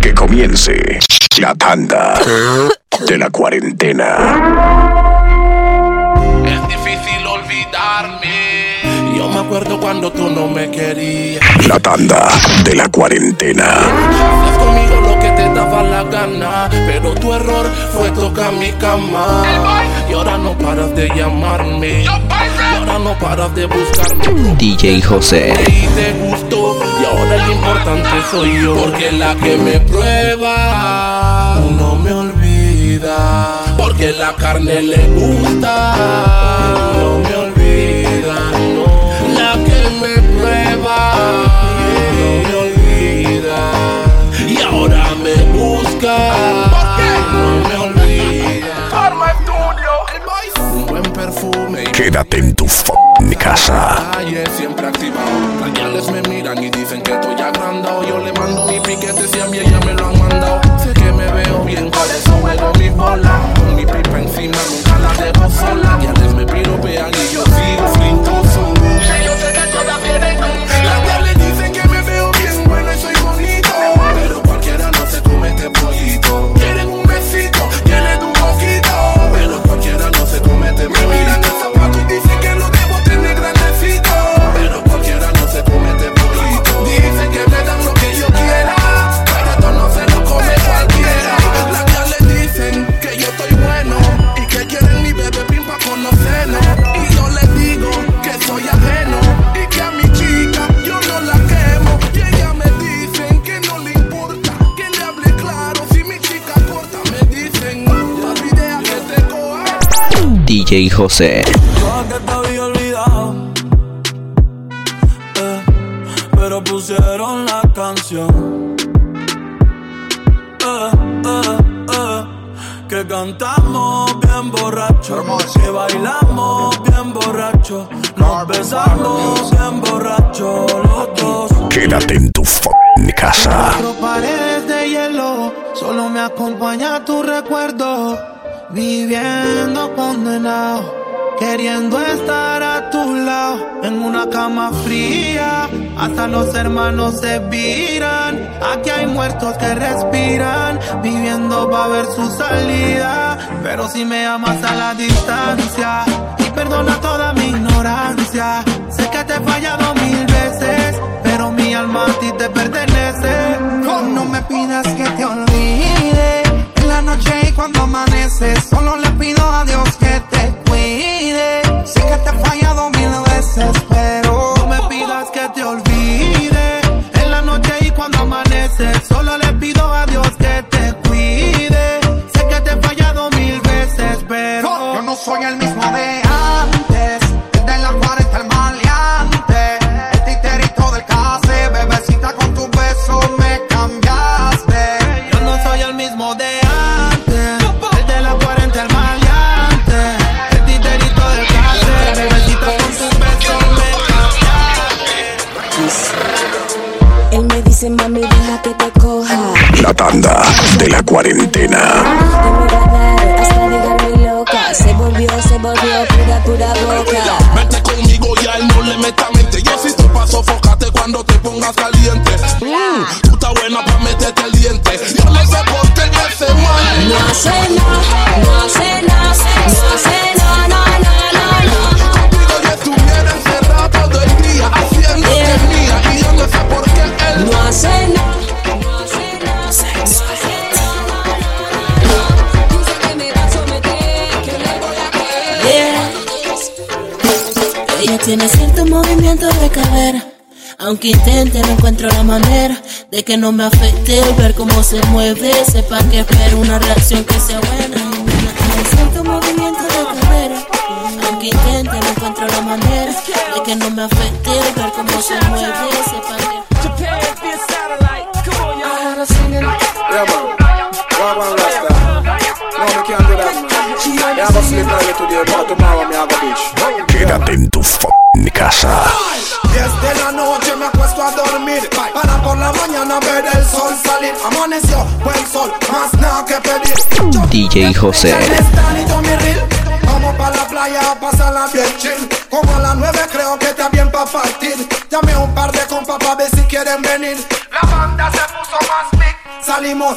Que comience la tanda de la cuarentena. Es difícil olvidarme. Yo me acuerdo cuando tú no me querías. La tanda de la cuarentena. Hacías conmigo lo que te daba la gana. Pero tu error fue tocar mi cama. Y ahora no paras de llamarme. Y no paras de buscarme. DJ José. Y te gustó. Y ahora el importante soy yo. Porque la que me prueba no me olvida. Porque la carne le gusta. No me olvida. No. La que me prueba no me olvida. Y ahora me busca. Quédate en tu f***ing casa. Yo le mando mi piquete José. En una cama fría, hasta los hermanos se viran. Aquí hay muertos que respiran, viviendo va a ver su salida. Pero si me amas a la distancia, y perdona toda mi ignorancia. Sé que te he fallado mil veces, pero mi alma a ti te pertenece. No me pidas que te olvide en la noche y cuando amanece. Solo tanda de la cuarentena. Me. Se volvió, se volvió pura, pura boca. Vete conmigo y a él no le meta mente. Yo si te paso, fócate cuando te pongas caliente. Mm, tú estás buena pa' meterte el diente. Yo no sé por qué ese mal. No sé, no, no Aunque intente, no encuentro la manera de que no me afecte ver cómo se mueve. Sepa que espero una reacción que sea buena. Siento movimiento de carrera. Aunque intente, no encuentro la manera de que no me afecte ver cómo se mueve. Sepa que. Quédate en tu casa la mañana ver el sol salir Amaneció buen sol, más nada que pedir. DJ José. Vamos pa' la playa a pasarla bien chill. Como a las 9 creo que está bien pa' partir. Llamé un par de compas pa' ver si quieren venir. La banda se puso más big. Salimos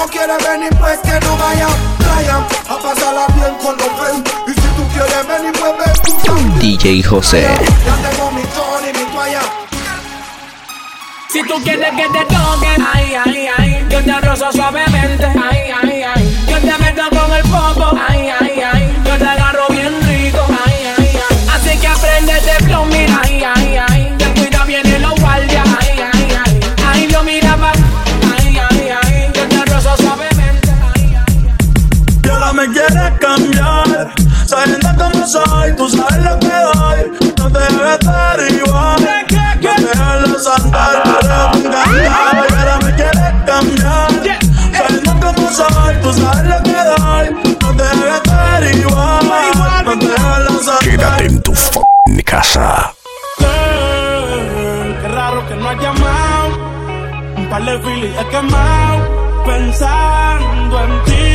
no quiere venir, pues que no vaya. Playa, a pasarla bien con los friends. Y si tú quieres venir, pues ven DJ José. Ya tengo mi y mi toalla. Si tú quieres que te toquen, ay, ay, ay, yo te rozo suavemente, ay, ay, ay, yo te meto con el popo, ay, ay, cambiar. Sabiendo cómo soy, tú sabes lo que doy. No te debes igual. No te dejes andar, pero me encanta Y ahora me quieres cambiar. Sabiendo cómo soy, tú sabes lo que doy. No te debes igual. No te dejes andar. Quédate en tu fucking casa. Girl, Qué raro que no has llamado. Un par de filis he quemado. Pensando en ti,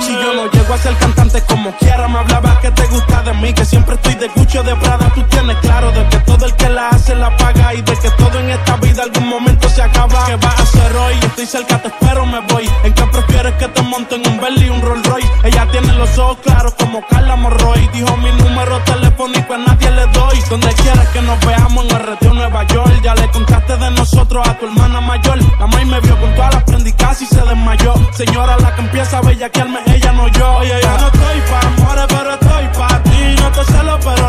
Si yo no llego a ser cantante como quiera, me hablabas que te gusta de mí. Que siempre estoy de Gucci o de Prada. Tú tienes claro de que todo el que la hace la paga. Y de que todo en esta vida algún momento se acaba. ¿Qué vas a hacer hoy? Estoy cerca, te espero, me voy. ¿En qué prefieres que te monten un Bentley y un Rolls Royce? Ella tiene los ojos claros como Carla Morroy. Dijo mi número telefónico a nadie le doy. Donde quieras que nos veamos en el retiro Nueva York. Le contaste de nosotros a tu hermana mayor. La maíz me vio con todas las prendas y casi se desmayó. Señora, la que empieza a bellaquearme, ella no yo. Oye, yo no estoy pa' amores, pero estoy pa' ti. No te celo, pero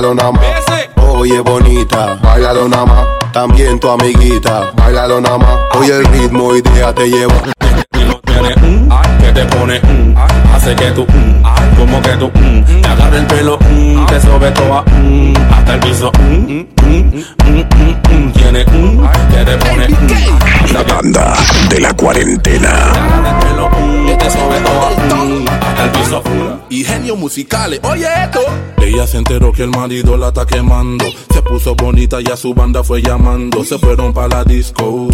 Bailalo nada más. Oye, bonita, bailalo nada más. También tu amiguita, bailalo nada más. Oye, el ritmo y déjate llevar. Y no tiene un que te pone un hace que tú un como que tú un te agarra el pelo un te sobe toda un hasta el piso un un un un un tiene un que te pone un La banda de la cuarentena. El hasta el piso Y genios musicales, oye esto Ella se enteró que el marido la está quemando. Se puso bonita y a su banda fue llamando. Se fueron para la disco.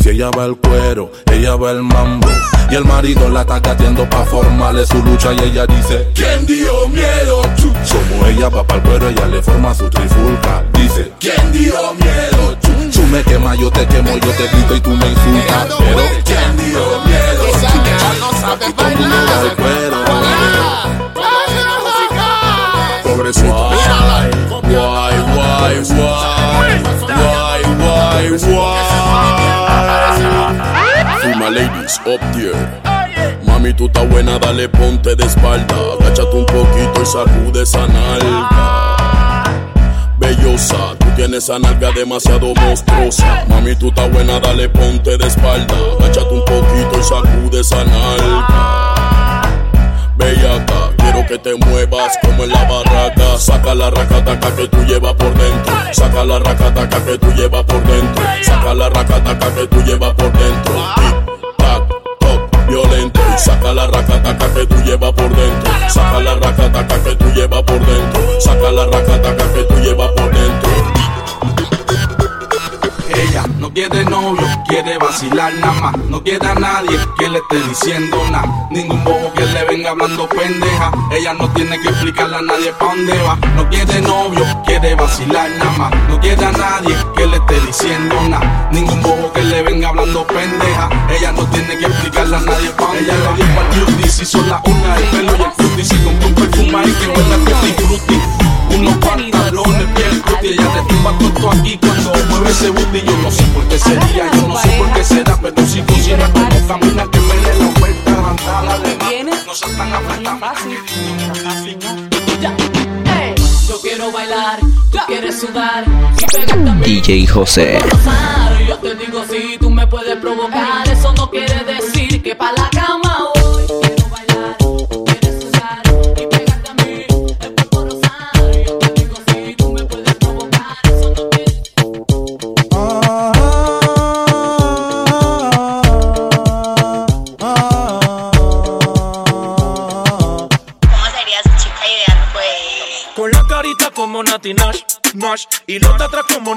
Si ella va al cuero, ella va al mambo. Y el marido la está gateando pa' formarle su lucha. Y ella dice: ¿Quién dio miedo? Chu. Como ella va para el cuero, ella le forma su trifulca. Dice: ¿Quién dio miedo? Tú me quemas, yo te quemo, yo te grito y tú me insultas. Pero ¿quién dio miedo? Chu. Aquí todo el cuero. Pobrecito. Guay, guay, guay, guay, guay, guay. Prima ladies, up there. Mami, tú estás buena, dale ponte de espalda. Agáchate un poquito y sacude esa nalga. Bellosa, tú tienes esa nalga demasiado monstruosa. Mami, tú estás buena, dale ponte de espalda. Agáchate un poquito y sacude esa nalga. Bellaca, quiero que te muevas como en la barraca. Saca la racataca que tú llevas por dentro. Saca la racataca que tú llevas por dentro. Saca la racataca que tú llevas por dentro. Violento. Saca la racataca que tú llevas por dentro. Saca la racataca que tú llevas por dentro. Saca la racataca que tú llevas por dentro no quiere novio, quiere vacilar nada más, no quiere a nadie que le esté diciendo nada, ningún bobo que le venga hablando pendeja, ella no tiene que explicarle a nadie pa' dónde va, no quiere novio, quiere vacilar nada más, no quiere a nadie que le esté diciendo nada, ningún bobo que le venga hablando pendeja, ella no tiene que explicarle a nadie pa' dónde va. Ella le dio al si son las una, el pelo y el cutie, se compró un perfume y que huele a frutti, unos pantalones bien frutti, ella te tumba todo aquí cuando mueve ese booty, DJ José.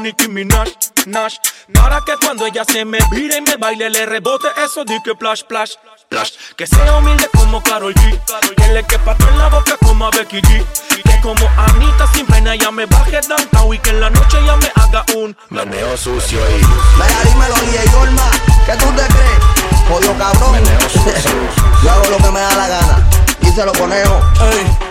Nicki Minaj, Nash Para que cuando ella se me vire y me baile Le rebote eso di que plash, plash, plash Que sea humilde como Karol G Que le quepa en la boca como a Becky G Que como Anita sin pena ya me baje downtown Y que en la noche ya me haga un Meneo sucio y Mira, dímelo, DJ Yorma, ¿qué tú te crees? Jodido cabrón. Yo hago lo que me da la gana. Y se lo conejo. Ey,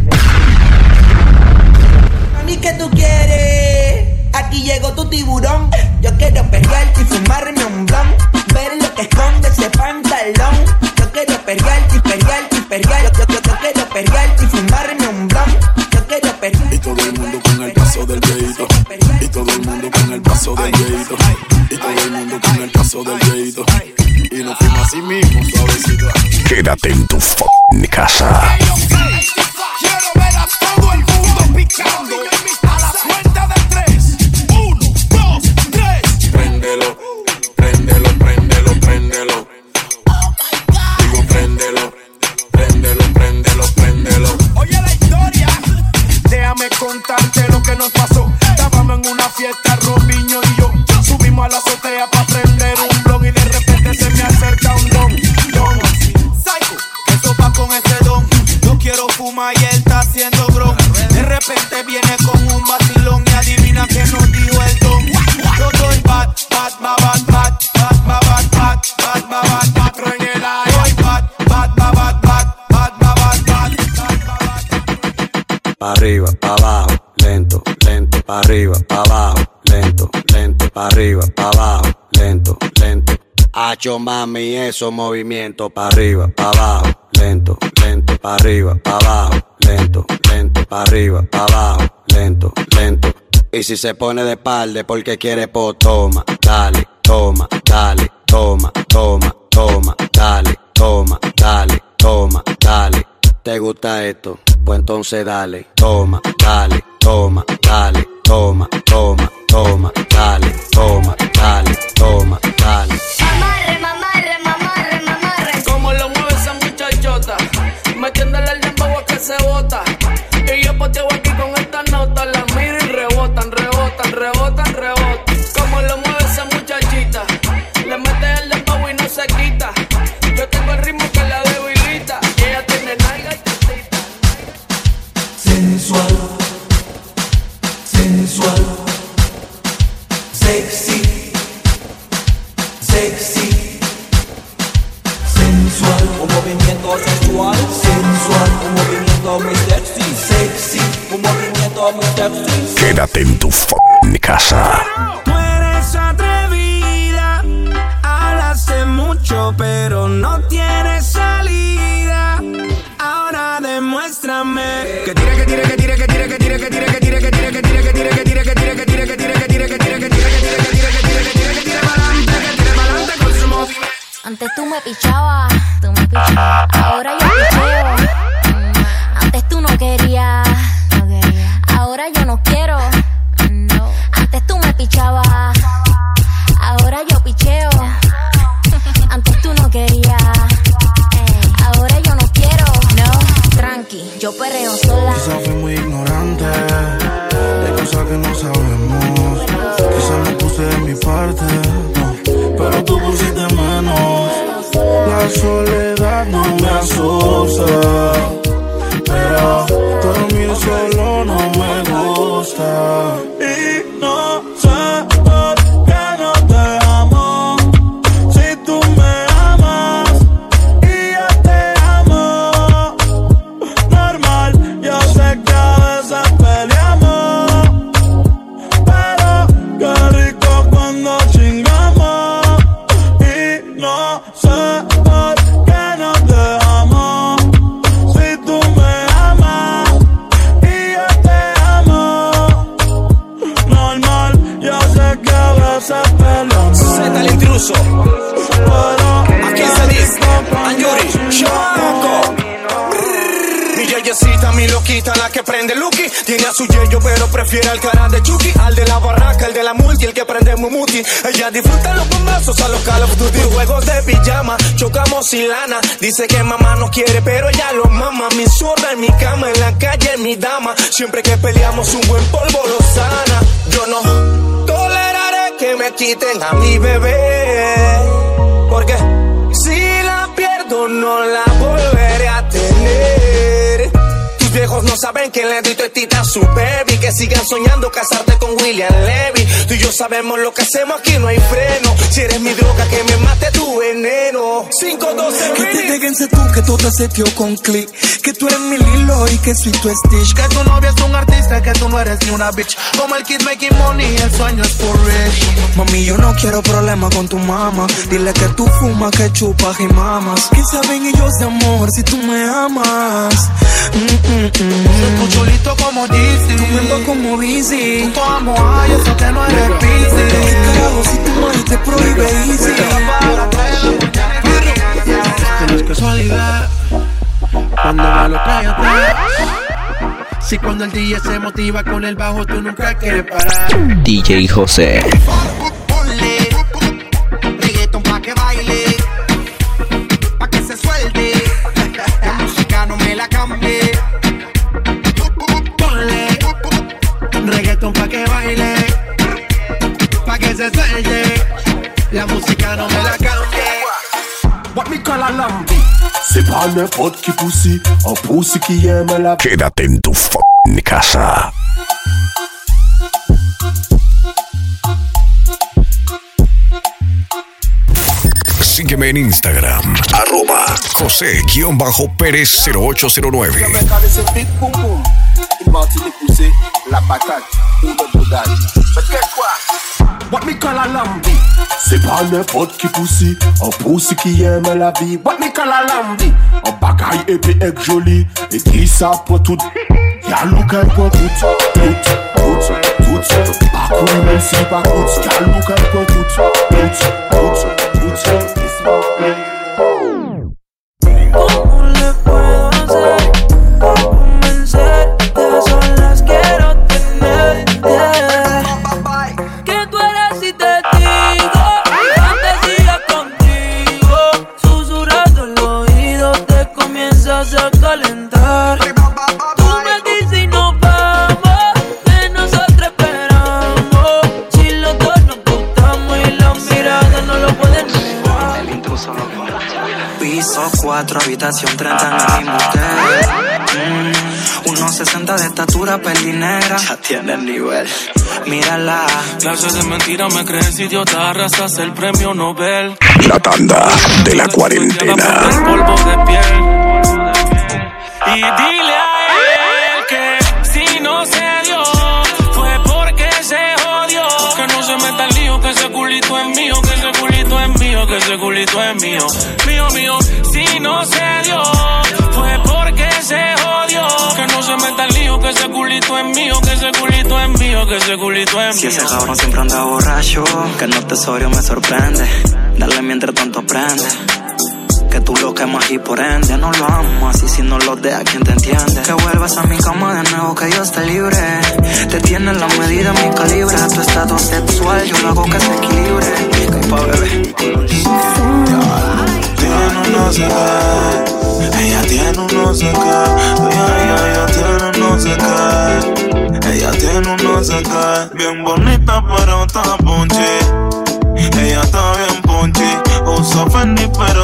Mami, ¿qué tú quieres? Aquí llegó tu tiburón. Yo quiero perrearte y fumarme un blon. Ver lo que esconde ese pantalón. Yo quiero perrearte y perrearte y perrear. Yo, yo, yo quiero perrearte y fumarme un blon. Yo quiero perrearte. Y todo el mundo con el paso del dedito. Y todo el mundo con el paso del dedito. Y todo el mundo con el paso del dedito. Y nos fuimos así mismo, suavecito. Quédate en tu f***ing casa. Repente viene con un vacilón y adivina que nos dijo el don. Yo soy bad, bad, bad, bad, bad, bad, bad, bad, bad, bad, bad, bad, cuatro en el aire. Soy bad, bad, bad, bad, bad, bad, bad, bad, bad. Pa' arriba, pa' abajo, lento, lento, pa' arriba, pa' abajo, lento, lento, pa' arriba, pa' abajo, lento, lento. Hacho mami, esos movimientos pa' arriba, pa' abajo, lento, lento, pa' arriba, pa' abajo, lento, lento, pa' arriba, pa' abajo, lento, lento. Y si se pone de espalda porque quiere po, toma, dale, toma, dale, toma, toma, toma, dale, toma, dale, toma, dale. ¿Te gusta esto? Pues entonces dale, toma, dale, toma, dale, toma, toma, toma, dale, toma, dale, toma, dale. Quédate en tu f***ing casa. Tú eres atrevida, hablas de mucho pero no tienes salida. Ahora demuéstrame que tire, que tire, que tire, que tire, que tire, que tire, que tire, que tire, que tire, que tire, que tire, que tire, que tire, que tire, que tire, que tire, que tire, que tire, que tire, que soledad no me asusta, pero dormir solo no me gusta. Tiene a su yeyo, pero prefiere al cara de Chucky. Al de la barraca, el de la multi, el que prende Mumuti. Ella disfruta los bombazos a los Call of Duty. Juegos de pijama, chocamos sin lana. Dice que mamá no quiere, pero ella lo mama. Mi zurda en mi cama, en la calle, mi dama. Siempre que peleamos, un buen polvo lo sana. Yo no toleraré que me quiten a mi bebé. Porque si la pierdo, no la viejos no saben que le tita a su baby. Que sigan soñando casarte con William Levy. Tú y yo sabemos lo que hacemos aquí, no hay freno. Si eres mi droga, que me mate tu veneno. 512 Que te déjense tú, que todo se dio con click. Que tú eres mi Lilo y que soy tu Stitch. Que tu novia es un artista, que tú no eres ni una bitch. Como el kid making money, el sueño es for rich. Mami, yo no quiero problemas con tu mamá. Dile que tú fumas, que chupas y mamas. Que saben ellos de amor si tú me amas. Mm, mm, mm. Tú chulito como Yeezy. Tú me como Busy. Tú como ay, eso que no eres busy. ¿Qué carajo si tu madre te prohíbe easy? No es casualidad. Cuando me lo trae atrás. Si cuando el DJ se motiva con el bajo, tú nunca quieres parar. DJ José. Quédate en tu fucking casa. Sígueme en Instagram, arroba José-Pérez0809. c'est big boom boom Une Martinique poussée La patate ou le What me call a lambi? Se pa nepot ki pousi An pousi ki yeme la vi What me call a lambi? An bagay epi ek joli E di sa pou tout Yalou kay pou tout Tout, tout, tout Pakou men si pakout Yalou kay pou tout Tout, tout, tout. Habitación 30 en el mismo hotel. Mm, 1.60 de estatura, pelinera. Ya tiene el nivel. Mírala. Clases de mentira me crees idiota, arrasas el premio Nobel. La tanda de la cuarentena. polvo de piel. Y dile a él que si no se dio, fue porque se jodió. Que no se meta el lío, que ese culito es mío, que ese culito es mío, que ese culito es mío. Mío, mío, no se dio, fue porque se jodió. Que no se meta el lío, que ese culito es mío, que ese culito es mío, que ese culito es Si ese cabrón siempre anda borracho, que no te sobrio me sorprende. Dale mientras tanto prende. Que tú lo quemas y por ende no lo amo así si no lo dejas quien te entiende. Que vuelvas a mi cama de nuevo que yo esté libre. Te tiene la medida mi calibre, tu estado sexual yo lo hago que se equilibre. Que pa' bebé tiene uno sé qué. Ella tiene uno sé qué. Ella, ella, tiene no sé qué. Ella tiene uno sé qué. Bien bonita, pero está ponche. Ella está bien ponche. Usa Fendi, pero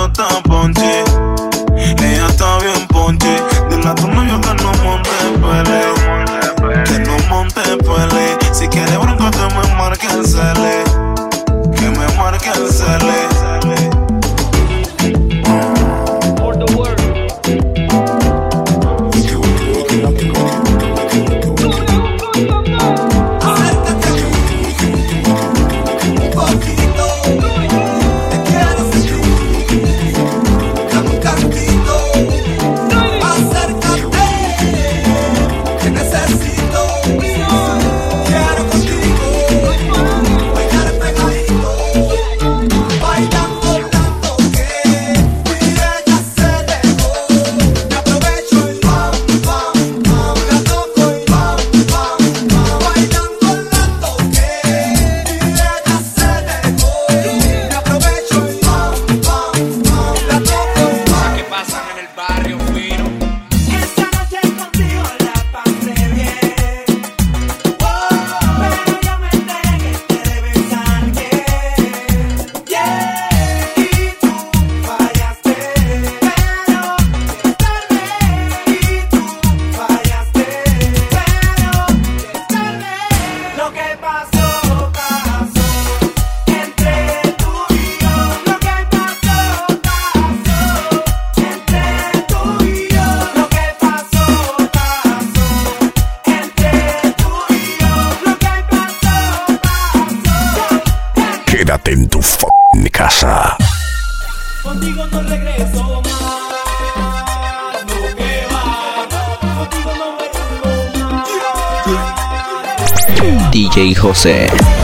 José.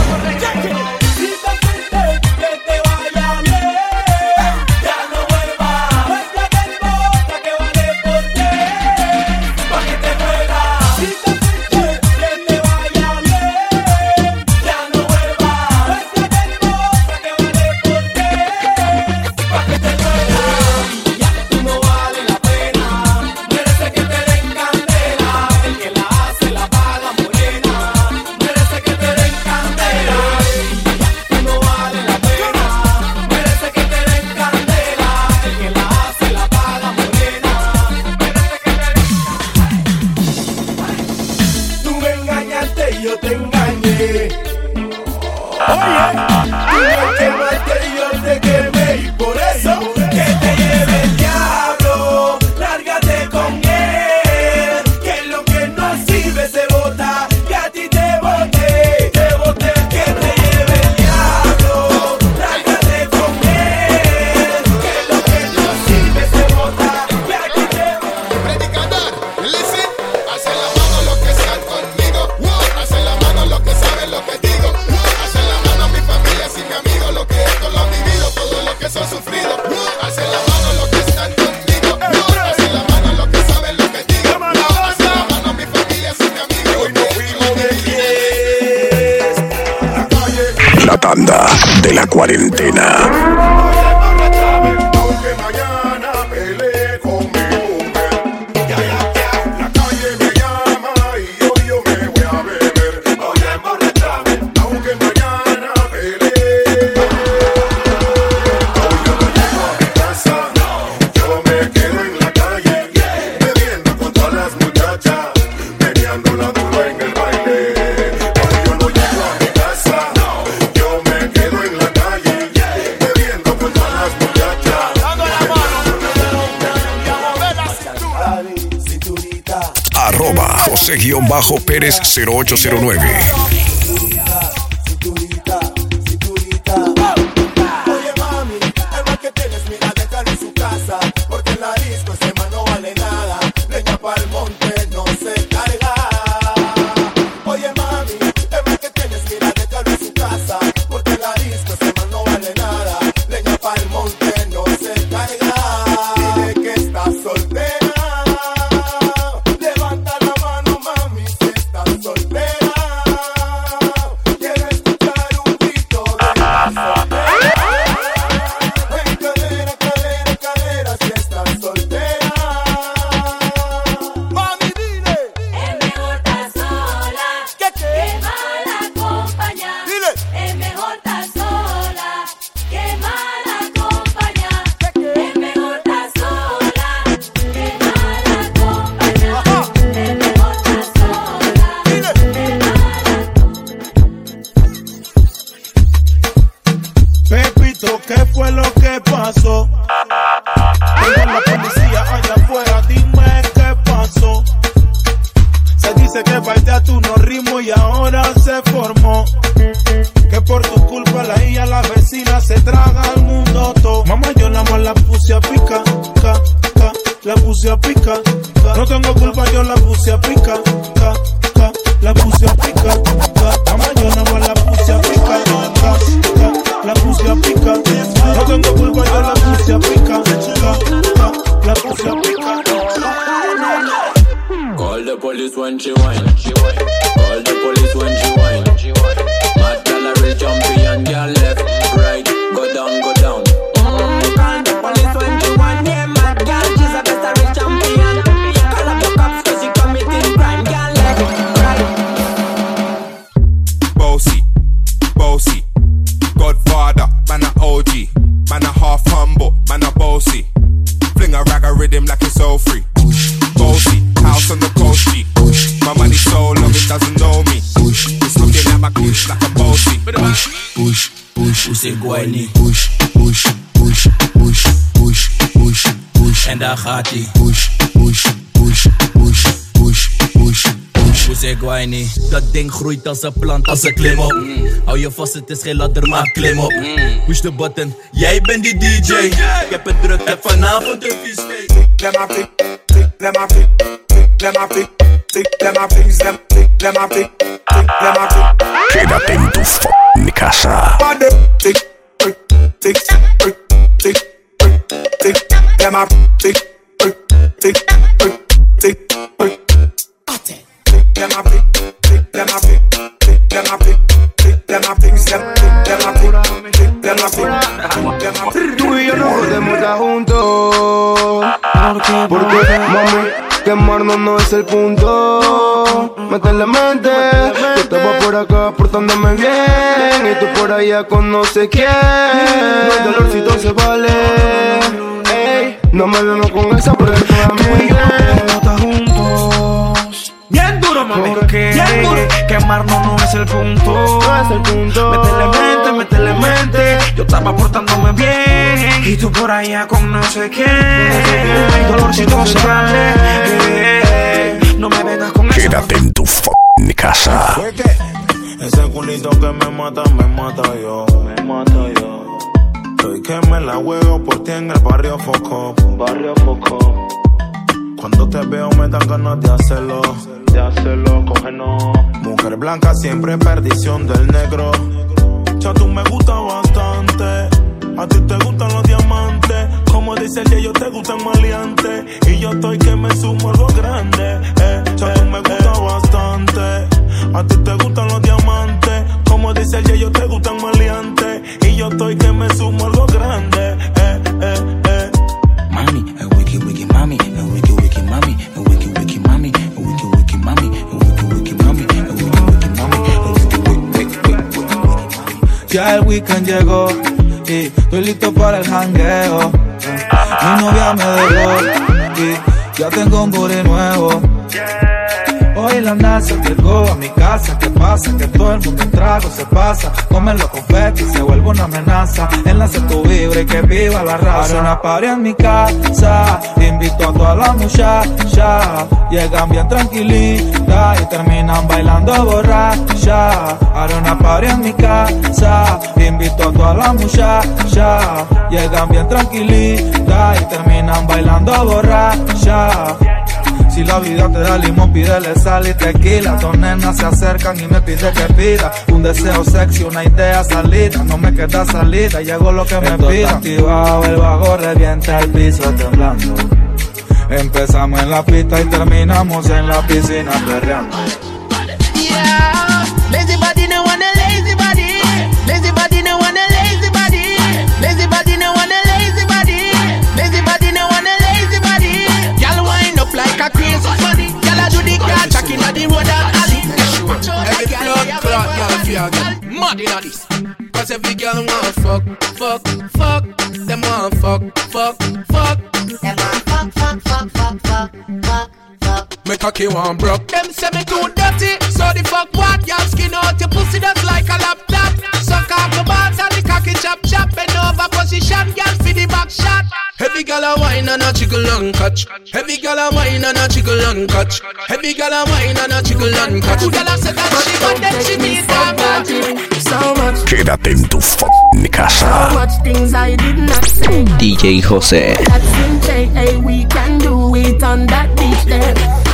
809 ie. Push, push, push, push, push, push, push. Usigwini. Dat ding groeit als een plant, als een klim op. Hou je vast, het is geen ladder, maar klim op. Push the button, jij bent die DJ. Ik heb het druk, heb vanavond een vies feest. Let my pick, pick, let my pick, pick, let my pick, pick, let my pick, let pick, let my pick, pick, let my pick. Quédate en tu f***ing casa. Body, tick, tick, tick, tick, tick, tick, let my tick, Tú y yo no podemos estar juntos. Porque, mami, quemarnos no es el punto. Métele mente. Yo estaba por acá portándome bien. Y tú por allá con no sé quién. No hay dolorcito se vale. Ey, no me vengo con esa porque. Mami. Porque quemarnos no es el punto. No es el punto. Métele mente, métele mente. Yo estaba portándome bien. Y tú por allá con no sé quién. El dolorcito se vale. No me vengas con eso. Quédate en tu f***ing casa. Ese culito que me mata, me mata yo. Me mata yo. Estoy que me la juego por ti en el barrio Foco. Barrio Foco. Cuando te veo me dan ganas de hacerlo. De hacerlo, cógenos. Mujer blanca siempre perdición del negro. Ya tú me gusta bastante. A ti te gustan los diamantes. Como dice el yo te gustan maleantes. Y yo estoy que me sumo algo grande. Eh, ya tú me gusta bastante. A ti te gustan los diamantes. Como dice el yo te gustan maleantes. Y yo estoy que me sumo algo grande. Eh, eh, eh. Mami, Ya el weekend llegó y estoy listo para el jangueo. Mi novia me dejó y ya tengo un booty nuevo. Hoy la NASA llegó a mi casa. ¿Qué pasa? Que todo el mundo en trago se pasa. Comen los confetis, se vuelve una amenaza. Enlace tu vibra y que viva la raza. Haré una party en mi casa. Invito a todas las muchachas. Llegan bien tranquilitas y terminan bailando borracha. Haré una party en mi casa. Invito a todas las muchachas. Llegan bien tranquilitas y terminan bailando borracha. Si la vida te da limón, pídele sal y tequila. Dos nenas se acercan y me pide que pida un deseo sexy, una idea salida. No me queda salida, llegó lo que me pida. activado, el vago revienta el piso temblando. Empezamos en la pista y terminamos en la piscina perreando. Yeah, girl, feel get mad inna this. Cause every girl want fuck, fuck, fuck. Them want fuck, fuck, fuck. Them want fuck, fuck, fuck, fuck, fuck, fuck, fuck. Me cocky want broke. Them say me too dirty, so the fuck what? Y'all skin out your pussy just like a laptop. Suck off the balls and the cocky chop chop. Bend over, position, girl, for the back shot. Heavy gal a wine and a jiggle and catch. Heavy gal a wine and a jiggle and catch. Heavy gal a wine and a jiggle and catch. Who gal a say that she want then she need that So much, Quédate en tu fucking so casa. much things I did not say. DJ José. That's in take, hey, we can do it on that beach there.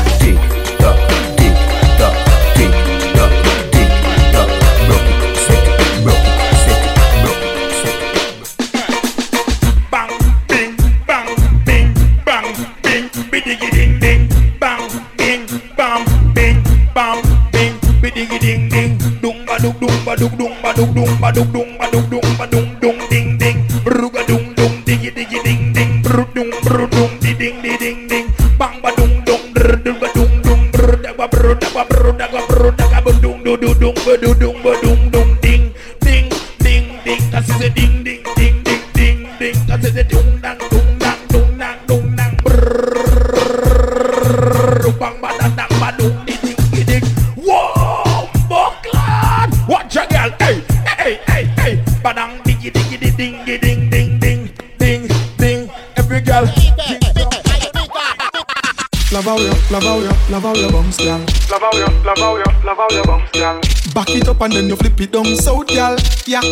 Ba dung dung ba dung dung ba dung dung ba dung dung ding ding, bruga dung dung digi digi ding ding, bru dung bru dung di ding di ding ding, bang ba dung dung dr dung dung bru da ba bru da ba bru da ba bru da ba dung du du dung ba du hey, ba dang diggy diggy di ding di ding ding ding ding ding, every girl. Love how you, love how you, love how you bounce, girl. Love how you, love how you, love how you bounce, girl. Back it up and then you flip it down south, girl. Yeah.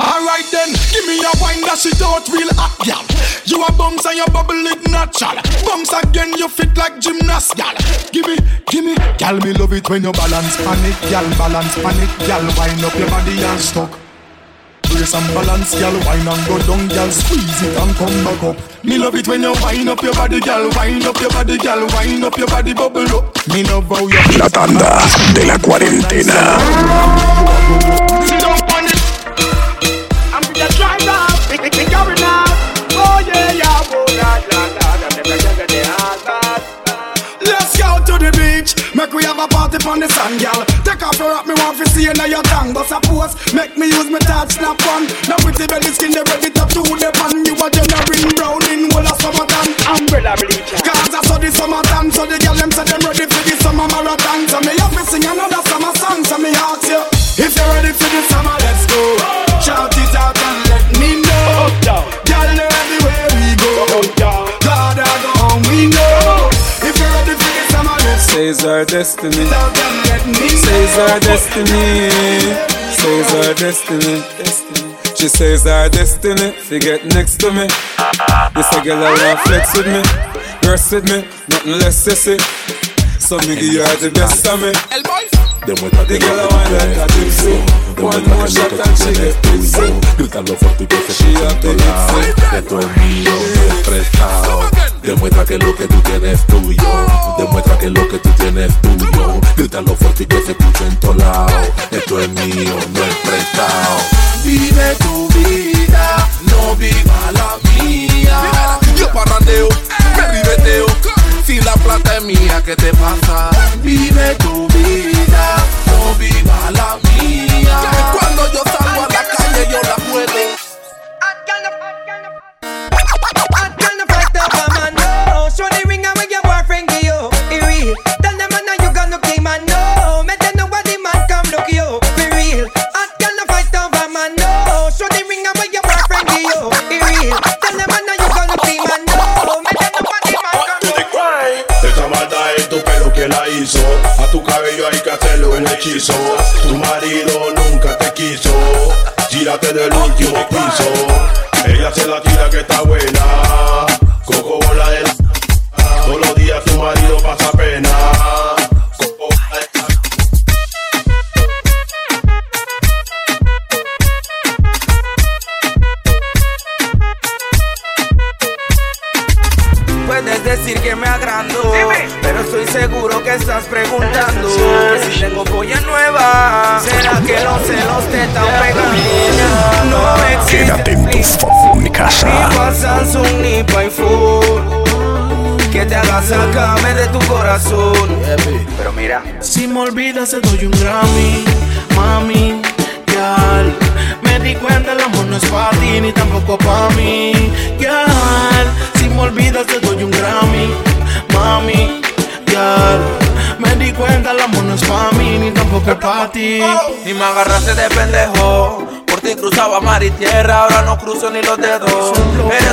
Alright then, give me a wine that shit out real hot, gal. You a bounce and you bubble it natural. Bounce again, you fit like gymnast, gal. Give me, give me, gal. Me love it when you balance panic, gal. Balance panic, gal. Wind up your body and stuck. Brace and balance, gal. Wine and go down, gal. Squeeze it and come back up. Me love it when you wind up your body, gal. Wind up your body, gal. Wind up your body, bubble up. Me love how you. La tanda de la cuarentena. Let's go to the beach. Make we have a party on the sand, gal. Take off your hat, me want to see you now your tongue. But suppose, make me use my touch snap on. Now pretty belly skin, they ready to chew the pan. You a generating brown in whole of summertime. Umbrella bleacher. Cause I saw the summertime, so the gal them say them ready for the summer marathon. So me have to sing another summer song. So me ask you, if you're ready for the summer, let's go. Shout Says our destiny. Says our destiny. Says our destiny. She says our destiny. She get next to me. This a girl I want flex with me. Rest with me. Nothing less sissy. So me give you the best of me. Demuestra The que girl I lo que tú tienes. One Demuestra que lo que tú tienes tuyo. Grítalo fuerte y que se escuche gypsy. Esto es mío, es prestado. Demuestra que lo que tú tienes es tuyo. Demuestra que lo que tú tienes es tuyo. Grítalo fuerte y que se escuche en todos lados. Esto es mío, no es prestado. Vive tu vida, no viva la mía. Yo parrandeo, me ribeteo. Si la plata es mía, ¿qué te pasa? Vive tu vida, no viva la mía. Cuando yo salgo a la calle, yo la puedo. La hizo. A tu cabello hay que hacerlo el hechizo. Tu marido nunca te quiso. Gírate del último piso. Ella se la tira que está buena. Te doy un Grammy, mami, gal. Me di cuenta el amor no es para ti ni tampoco para mí, gal. Si me olvidas te doy un Grammy, mami, gal. Me di cuenta el amor no es pa' mí ni tampoco es pa' ti. Y me agarraste de pendejo. Por ti cruzaba mar y tierra, ahora no cruzo ni los dedos. Eres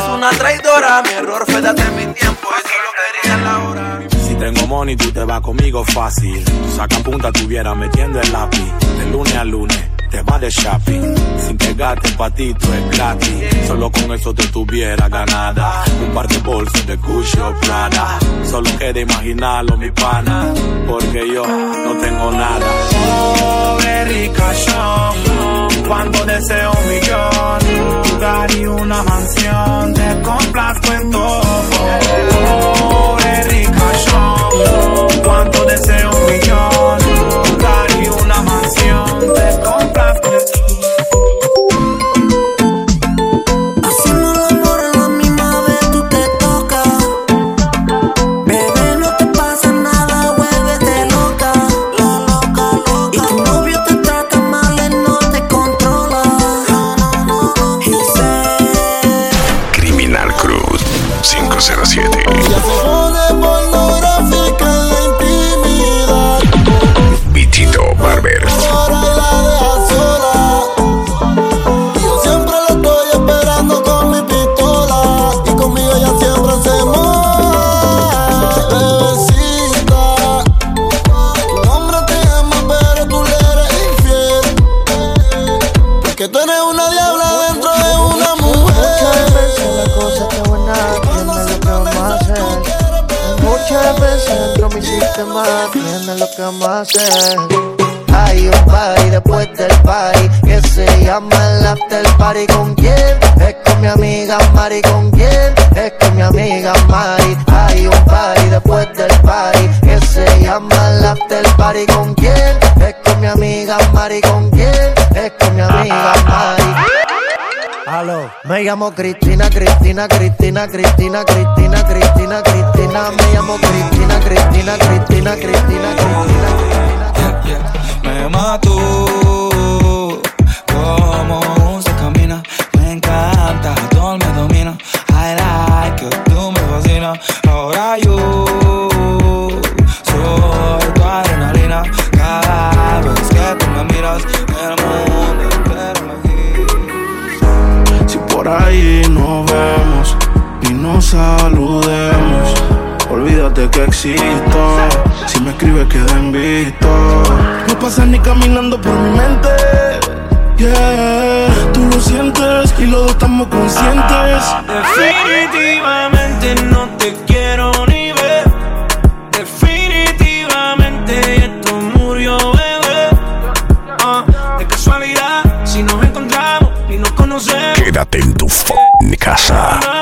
vas conmigo fácil. Saca punta, tuviera metiendo el lápiz. De lunes a lunes, te vas de shopping. Sin pegarte patito es gratis. Solo con eso te tuviera ganada. Un par de bolsos de Gucci o Prada. Solo queda imaginarlo, mi pana. Porque yo no tengo nada. Pobre ricachón, cuando deseo un millón, y una mansión, te complazco Me llamo Cristina, Cristina, Cristina, Cristina, Cristina, Cristina, Cristina, me llamo Cristina, Cristina, Cristina, Cristina, Cristina. Me mató como se camina. Me encanta, todo me domina. I like it, tú me fascinas. Ahora yo ahí nos vemos y nos saludemos, olvídate que existo. Si me escribes, queda en visto. No pasas ni caminando por mi mente. Yeah, tú lo sientes y los dos estamos conscientes. Definitivamente no te quiero ni ver. Definitivamente esto murió, bebé. Ah, de casualidad, si nos encontramos y nos conocemos, Quédate en tu f***ing casa.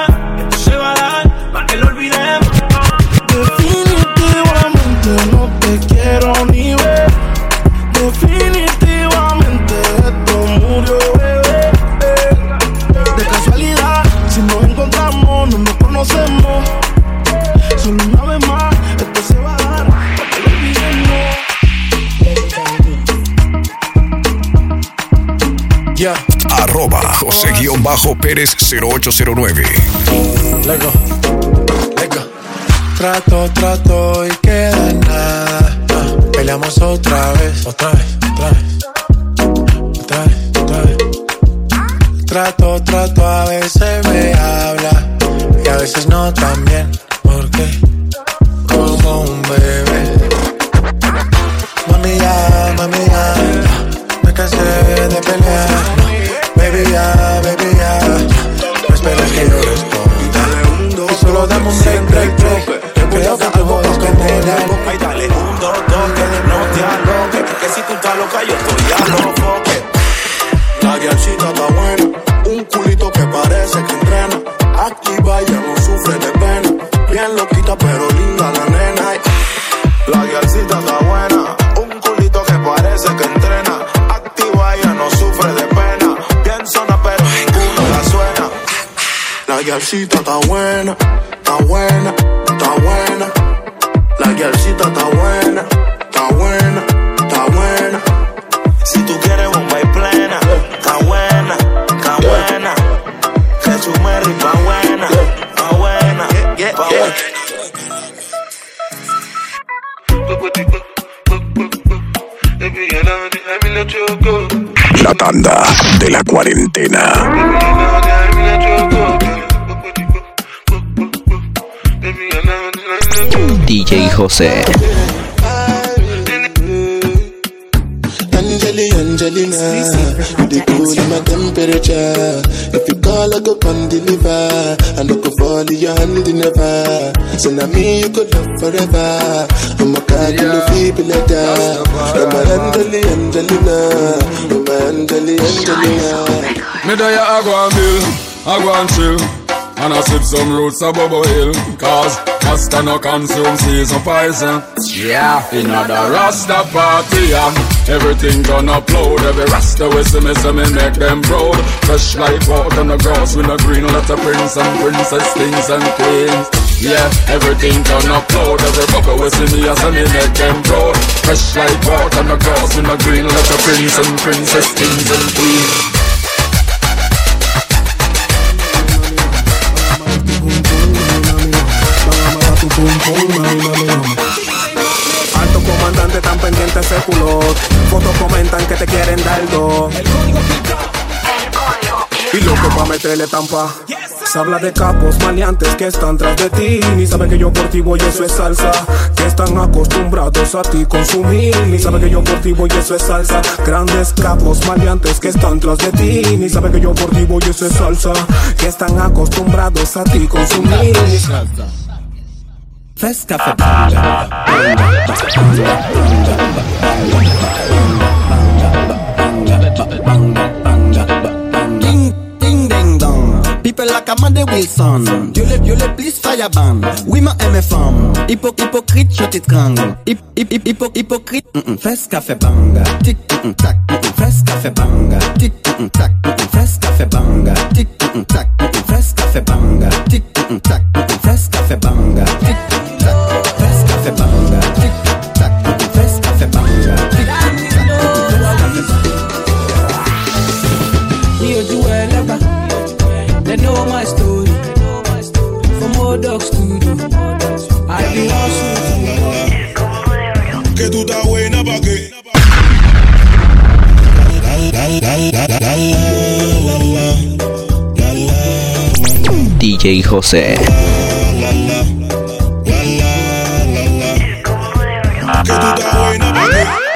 Ya. Arroba José-Pérez 0809. Lego, lego. Trato, trato y queda nada. Ah, peleamos otra vez, otra vez, otra vez. Otra vez, otra vez. Trato, trato, a veces me habla y a veces no también. La guialcita está buena, está buena, está buena. La guialcita está buena, está buena, está buena. Si tú quieres bomba y plena, está buena, está buena. Que su merry pa' buena, pa' buena, pa' buena. La tanda de la cuarentena. DJ José. Angeli, Angelina, you the cool in my temperature. If you call, I go come deliver. I no go fall in your hand never. So now me you could love forever. I'm a cocky no people like that. I'm a Angeli, Angelina, I'm a Angeli, Angelina. Me there I go and bill, I go and chill And I sip some roots of Bubble Hill Cause Rasta no consume season poison. Yeah, in the Rasta party yeah. Everything gonna upload Every Rasta we see me see me make them proud. Fresh like water on the grass with a green Let a prince and princess, kings and queens. Yeah, everything gonna upload Every bubble we see me as I me make them proud. Fresh like water on the grass with a green Let a prince and princess, kings and queens Alto comandante tan pendiente ese culot. Fotos comentan que te quieren dar dos. Y loco pa' meterle tampa. Se habla de capos maleantes que están tras de ti. Ni saben que yo por ti voy, eso es salsa. Que están acostumbrados a ti consumir. Ni saben que yo por ti voy, eso es salsa. Grandes capos maleantes que están tras de ti. Ni saben que yo por ti voy, eso es salsa. Que están acostumbrados a ti consumir. Fest Café Banga. Ding, ding, ding, dong. People like Amanda Wilson. Dieu le, Dieu le plus fireban. Oui, ma aime femme. Hypo, hypocrite, je t'étrangle. Hip, hip, hip, hypo, hypocrite. Mm -mm. Fest Café Banga. Tic, mm -mm, tac. Mm -mm. Fest Café Banga. Tic, mm -mm, tac. Mm -mm. Fest Café Banga. Tic, mm -mm, tac. Mm -mm. Fest Café Banga. Tic, mm -mm, tac. Mm -mm. Fest Café Banga. Tic, tac. Fest Café Banga. Tic, tac. Fest Café Banga. Tic, tac. Fest Café Mi ojú ẹlẹ́bà, they know my story. From old dog studio, I be hustle to Que tú estás buena pa' qué. DJ José. Que tú estás buena pa' qué.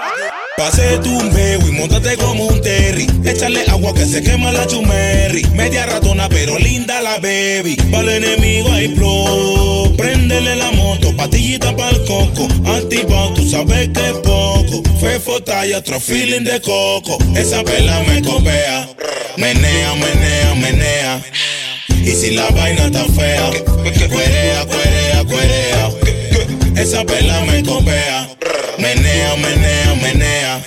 Pase tu bebo y montate como un terry. Échale agua que se quema la chumerri. Media ratona pero linda la baby. Para el enemigo hay flow. Préndele la moto, patillita pa'l coco. Antipao, tú sabes que es poco. Fefo talla, otro feeling de coco. Esa vela me copea. Menea, menea, menea. Y si la vaina está fea, cuerea, cuerea, cuerea. Esa vela me copea. Menea, menea, menea.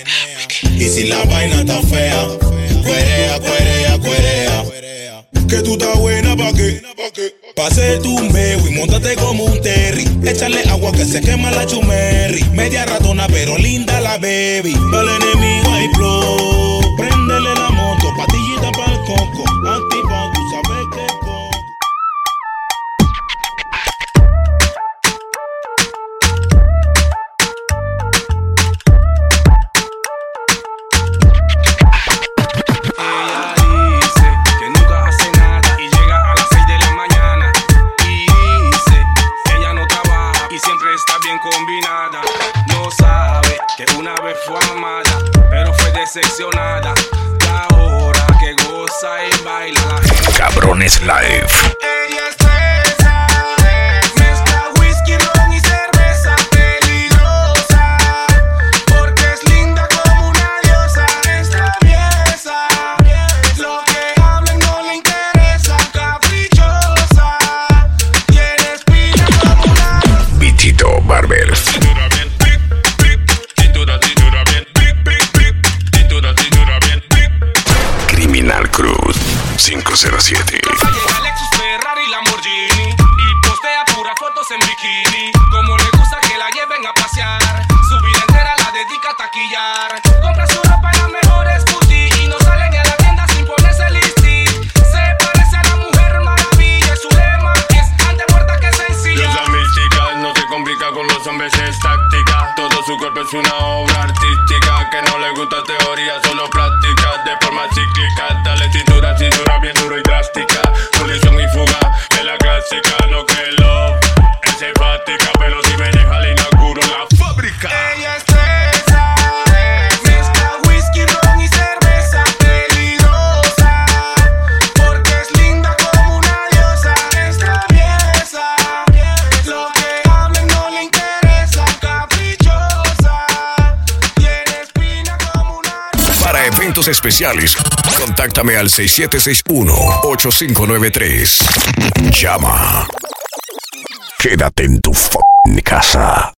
Y si la vaina está fea, cuerea, cuerea, cuerea. Que tú estás buena pa' qué? Pase tu bebo y montate como un terry. Échale agua que se quema la chumerri. Media ratona pero linda la baby. Para el enemigo hay flow. Decepcionada. Y ahora que goza y baila la gente. Cabrones Live. Contáctame al 6761-8593. Llama. Quédate en tu f casa.